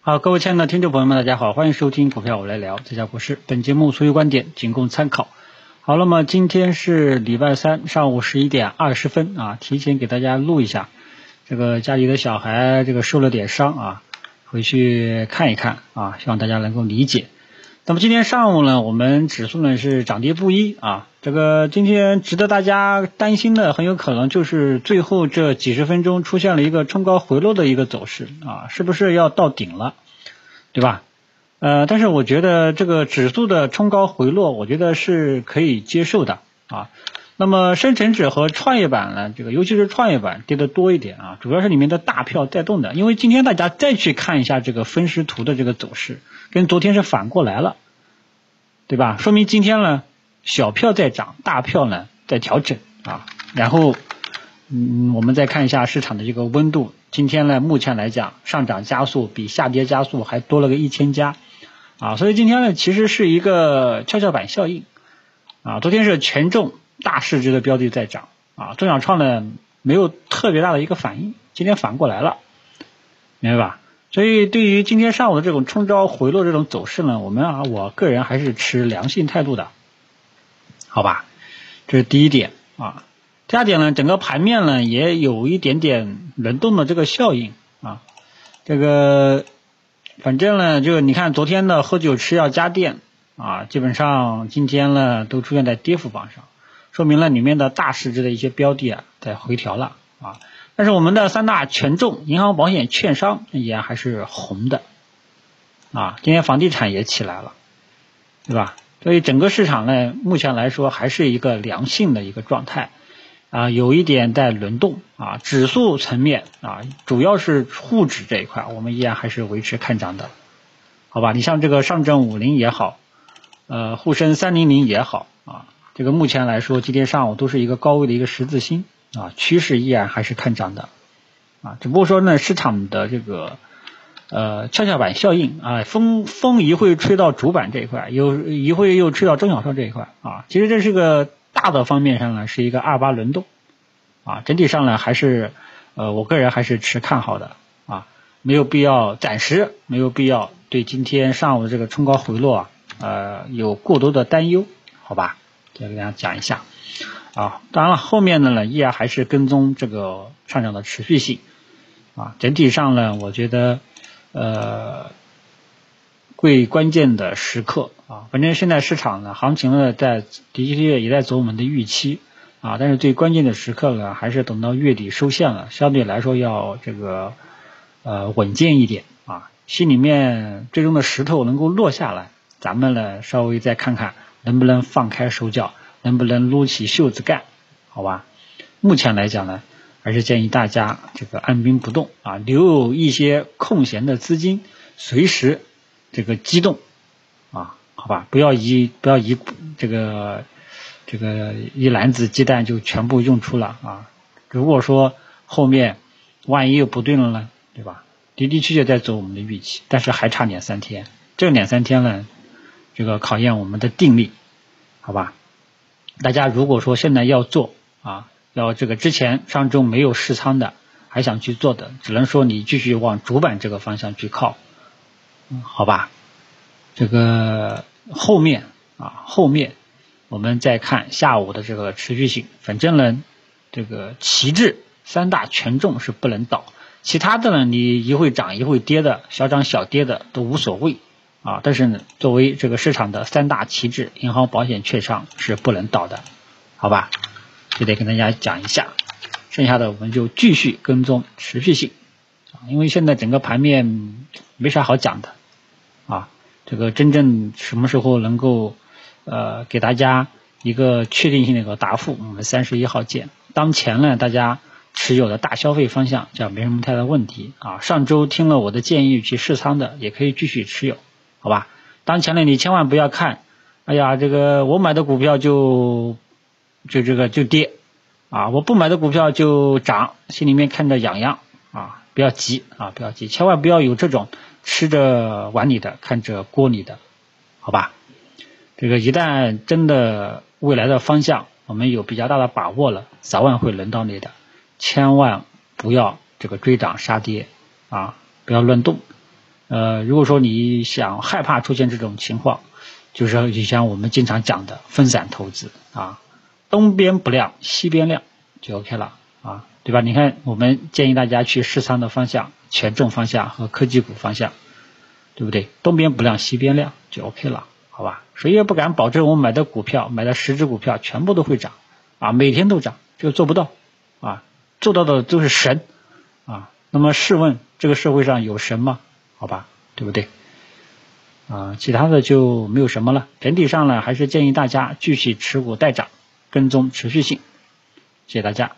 好，各位亲爱的听众朋友们，大家好，欢迎收听股票我来聊，这家股市。本节目所有观点仅供参考。好，那么今天是礼拜三上午十一点二十分啊，提前给大家录一下。这个家里的小孩这个受了点伤啊，回去看一看啊，希望大家能够理解。那么今天上午呢，我们指数呢是涨跌不一啊。这个今天值得大家担心的，很有可能就是最后这几十分钟出现了一个冲高回落的一个走势啊，是不是要到顶了？对吧？呃，但是我觉得这个指数的冲高回落，我觉得是可以接受的啊。那么深成指和创业板呢，这个尤其是创业板跌的多一点啊，主要是里面的大票带动的。因为今天大家再去看一下这个分时图的这个走势，跟昨天是反过来了，对吧？说明今天呢，小票在涨，大票呢在调整啊。然后，嗯，我们再看一下市场的这个温度。今天呢，目前来讲，上涨加速比下跌加速还多了个一千家，啊，所以今天呢，其实是一个跷跷板效应，啊，昨天是权重大市值的标的在涨，啊，中小创呢没有特别大的一个反应，今天反过来了，明白吧？所以对于今天上午的这种冲高回落这种走势呢，我们啊，我个人还是持良性态度的，好吧？这是第一点啊。第二点呢，整个盘面呢也有一点点轮动的这个效应啊，这个反正呢就你看昨天的喝酒吃药家电啊，基本上今天呢都出现在跌幅榜上，说明了里面的大市值的一些标的啊在回调了啊，但是我们的三大权重银行、保险、券商也还是红的啊，今天房地产也起来了，对吧？所以整个市场呢目前来说还是一个良性的一个状态。啊，有一点在轮动啊，指数层面啊，主要是沪指这一块，我们依然还是维持看涨的，好吧？你像这个上证五零也好，呃，沪深三零零也好，这个目前来说，今天上午都是一个高位的一个十字星啊，趋势依然还是看涨的啊，只不过说呢，市场的这个呃跷跷板效应啊，风风一会吹到主板这一块，有一会又吹到中小创这一块啊，其实这是个。大的方面上呢，是一个二八轮动，啊，整体上呢还是，呃，我个人还是持看好的，啊，没有必要，暂时没有必要对今天上午的这个冲高回落啊，呃，有过多的担忧，好吧？再给大家讲一下，啊，当然了，后面的呢依然还是跟踪这个上涨的持续性，啊，整体上呢，我觉得，呃。最关键的时刻啊，反正现在市场呢，行情呢在的确也在走我们的预期。啊，但是最关键的时刻呢，还是等到月底收线了，相对来说要这个呃稳健一点。啊，心里面最终的石头能够落下来，咱们呢稍微再看看能不能放开手脚，能不能撸起袖子干，好吧？目前来讲呢，还是建议大家这个按兵不动啊，留有一些空闲的资金，随时。这个激动啊，好吧，不要一不要一这个这个一篮子鸡蛋就全部用出了啊。如果说后面万一又不对了呢，对吧？的的确确在走我们的预期，但是还差两三天，这两三天呢，这个考验我们的定力，好吧？大家如果说现在要做啊，要这个之前上周没有试仓的，还想去做的，只能说你继续往主板这个方向去靠。嗯，好吧，这个后面啊，后面我们再看下午的这个持续性。反正呢，这个旗帜三大权重是不能倒，其他的呢，你一会涨一会跌的，小涨小跌的都无所谓啊。但是呢，作为这个市场的三大旗帜，银行、保险、券商是不能倒的，好吧？就得跟大家讲一下，剩下的我们就继续跟踪持续性啊，因为现在整个盘面没啥好讲的。啊，这个真正什么时候能够呃给大家一个确定性的一个答复？我们三十一号见。当前呢，大家持有的大消费方向讲没什么太大问题啊。上周听了我的建议去试仓的，也可以继续持有，好吧？当前呢，你千万不要看，哎呀，这个我买的股票就就这个就跌啊，我不买的股票就涨，心里面看着痒痒啊，不要急啊，不要急，千万不要有这种。吃着碗里的，看着锅里的，好吧？这个一旦真的未来的方向我们有比较大的把握了，早晚会轮到你的，千万不要这个追涨杀跌啊，不要乱动呃，如果说你想害怕出现这种情况，就是就像我们经常讲的分散投资啊，东边不亮西边亮就 OK 了啊，对吧？你看我们建议大家去试仓的方向，权重方向和科技股方向，对不对？东边不亮西边亮就 OK 了，好吧？谁也不敢保证我买的股票买的十只股票全部都会涨啊，每天都涨，这个做不到啊，做到的都是神啊。那么试问这个社会上有神吗？好吧，对不对？啊，其他的就没有什么了。整体上呢，还是建议大家继续持股待涨，跟踪持续性。谢谢大家。